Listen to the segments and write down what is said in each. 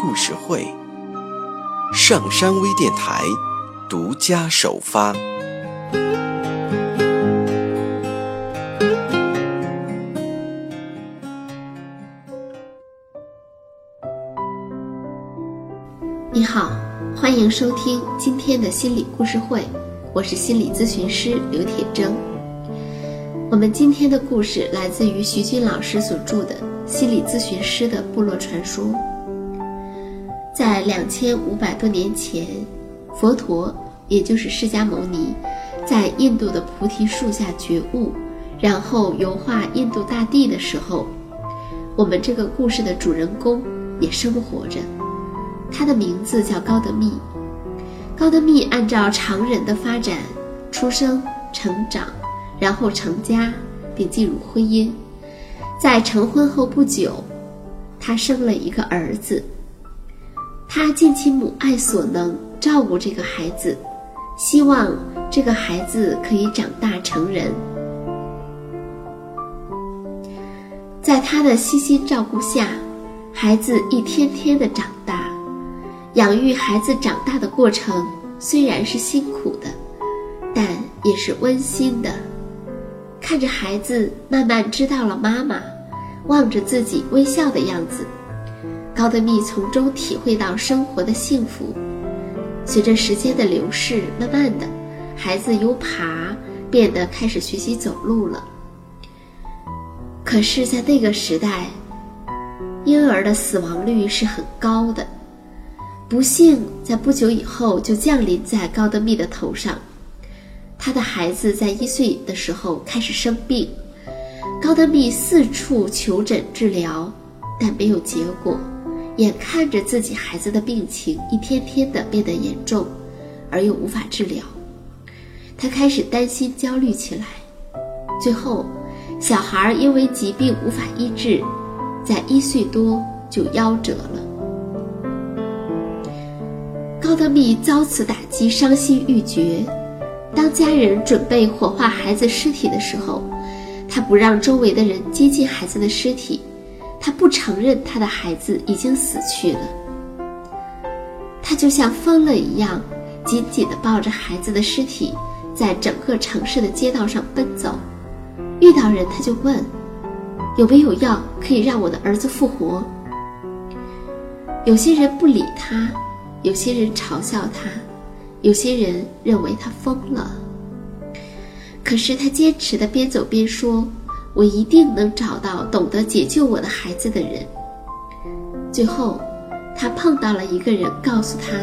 故事会，上山微电台独家首发。你好，欢迎收听今天的心理故事会，我是心理咨询师刘铁铮。我们今天的故事来自于徐军老师所著的《心理咨询师的部落传说》。在两千五百多年前，佛陀，也就是释迦牟尼，在印度的菩提树下觉悟，然后游化印度大地的时候，我们这个故事的主人公也生活着，他的名字叫高德密。高德密按照常人的发展，出生、成长。然后成家，并进入婚姻。在成婚后不久，他生了一个儿子。他尽其母爱所能照顾这个孩子，希望这个孩子可以长大成人。在他的悉心照顾下，孩子一天天的长大。养育孩子长大的过程虽然是辛苦的，但也是温馨的。看着孩子慢慢知道了妈妈，望着自己微笑的样子，高德密从中体会到生活的幸福。随着时间的流逝，慢慢的，孩子由爬变得开始学习走路了。可是，在那个时代，婴儿的死亡率是很高的，不幸在不久以后就降临在高德密的头上。他的孩子在一岁的时候开始生病，高德密四处求诊治疗，但没有结果。眼看着自己孩子的病情一天天的变得严重，而又无法治疗，他开始担心焦虑起来。最后，小孩因为疾病无法医治，在一岁多就夭折了。高德密遭此打击，伤心欲绝。当家人准备火化孩子尸体的时候，他不让周围的人接近孩子的尸体，他不承认他的孩子已经死去了。他就像疯了一样，紧紧地抱着孩子的尸体，在整个城市的街道上奔走。遇到人他就问：“有没有药可以让我的儿子复活？”有些人不理他，有些人嘲笑他。有些人认为他疯了，可是他坚持的边走边说：“我一定能找到懂得解救我的孩子的人。”最后，他碰到了一个人，告诉他：“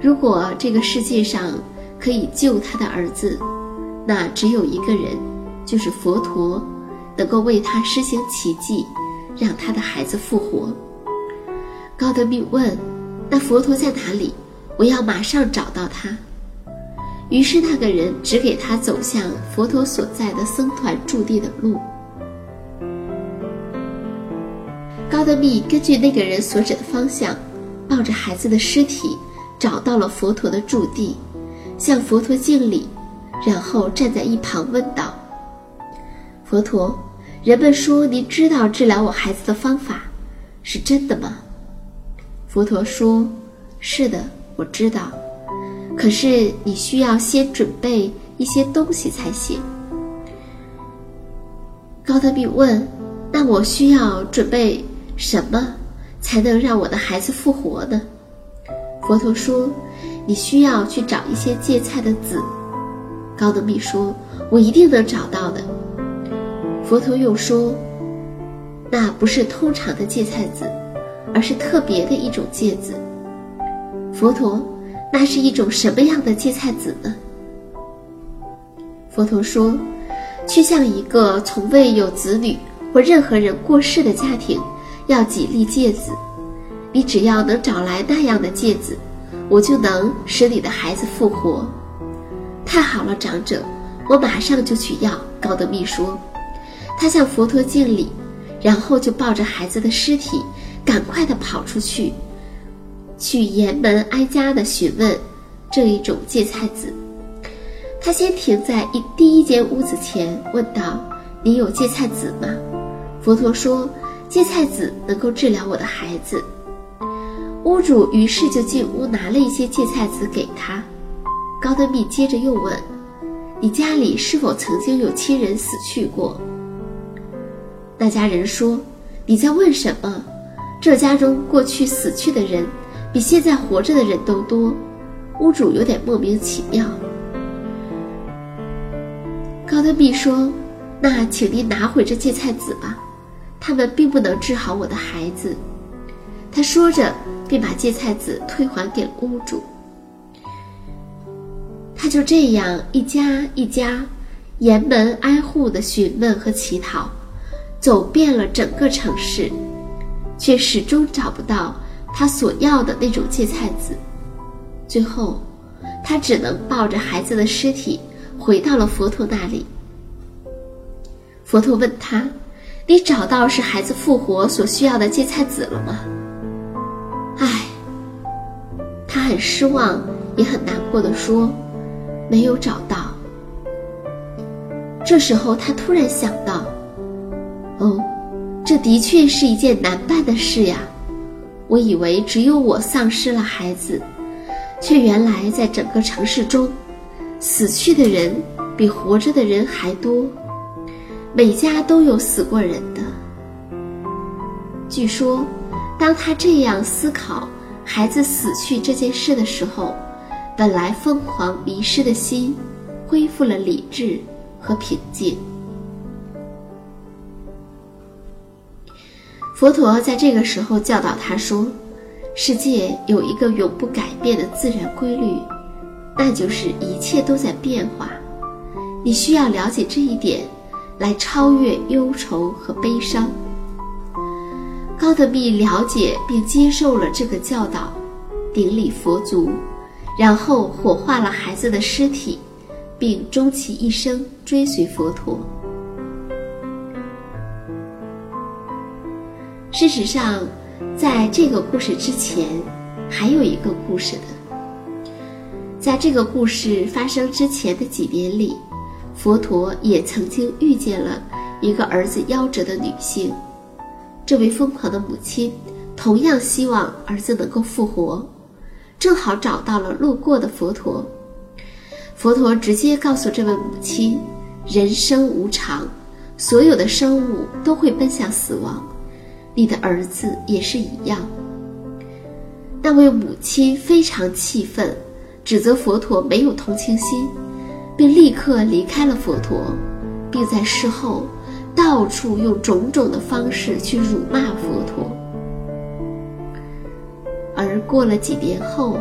如果这个世界上可以救他的儿子，那只有一个人，就是佛陀，能够为他施行奇迹，让他的孩子复活。”高德密问：“那佛陀在哪里？”我要马上找到他。于是那个人指给他走向佛陀所在的僧团驻地的路。高德密根据那个人所指的方向，抱着孩子的尸体，找到了佛陀的驻地，向佛陀敬礼，然后站在一旁问道：“佛陀，人们说您知道治疗我孩子的方法，是真的吗？”佛陀说：“是的。”我知道，可是你需要先准备一些东西才行。高德密问：“那我需要准备什么，才能让我的孩子复活呢？”佛陀说：“你需要去找一些芥菜的籽。”高德密说：“我一定能找到的。”佛陀又说：“那不是通常的芥菜籽，而是特别的一种芥子。”佛陀，那是一种什么样的芥菜籽呢？佛陀说：“去向一个从未有子女或任何人过世的家庭，要几粒芥子，你只要能找来那样的芥子，我就能使你的孩子复活。”太好了，长者，我马上就去要。高德密说。他向佛陀敬礼，然后就抱着孩子的尸体，赶快地跑出去，去沿门挨家的询问这一种芥菜籽。他先停在一第一间屋子前，问道：“你有芥菜籽吗？”佛陀说：“芥菜籽能够治疗我的孩子。”屋主于是就进屋拿了一些芥菜籽给他。高德密接着又问：“你家里是否曾经有亲人死去过？”那家人说：“你在问什么？这家中过去死去的人，比现在活着的人都多。”屋主有点莫名其妙。高德密说：“那请您拿回这芥菜籽吧，他们并不能治好我的孩子。”他说着，便把芥菜籽退还给了屋主。他就这样一家一家，沿门挨户的询问和乞讨，走遍了整个城市，却始终找不到他所要的那种芥菜籽。最后，他只能抱着孩子的尸体。回到了佛陀那里。佛陀问他：“你找到使孩子复活所需要的芥菜籽了吗？”唉，他很失望，也很难过的说：“没有找到。”这时候，他突然想到：“哦，这的确是一件难办的事呀！我以为只有我丧失了孩子，却原来在整个城市中。”死去的人比活着的人还多，每家都有死过人的。据说，当他这样思考孩子死去这件事的时候，本来疯狂迷失的心恢复了理智和平静。佛陀在这个时候教导他说：“世界有一个永不改变的自然规律。”那就是一切都在变化，你需要了解这一点，来超越忧愁和悲伤。高德密了解并接受了这个教导，顶礼佛足，然后火化了孩子的尸体，并终其一生追随佛陀。事实上，在这个故事之前，还有一个故事的。在这个故事发生之前的几年里，佛陀也曾经遇见了一个儿子夭折的女性。这位疯狂的母亲同样希望儿子能够复活，正好找到了路过的佛陀。佛陀直接告诉这位母亲：“人生无常，所有的生物都会奔向死亡，你的儿子也是一样。”那位母亲非常气愤。指责佛陀没有同情心，并立刻离开了佛陀，并在事后到处用种种的方式去辱骂佛陀。而过了几年后，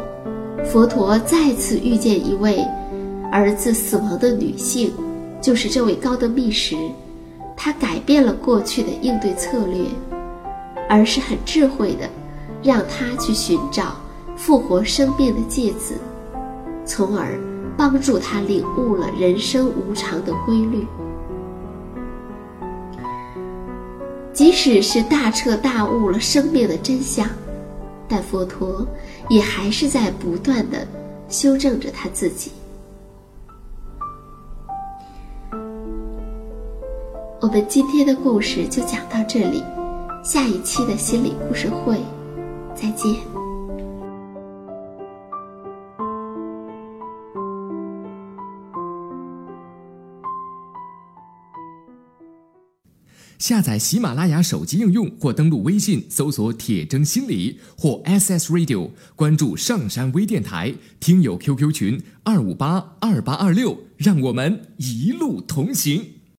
佛陀再次遇见一位儿子死亡的女性，就是这位高德密时，他改变了过去的应对策略，而是很智慧的，让他去寻找复活生命的戒子。从而帮助他领悟了人生无常的规律。即使是大彻大悟了生命的真相，但佛陀也还是在不断的修正着他自己。我们今天的故事就讲到这里，下一期的心理故事会，再见。下载喜马拉雅手机应用或登录微信搜索“铁铮心理”或 SS Radio，关注上山微电台听友 QQ 群二五八二八二六，让我们一路同行。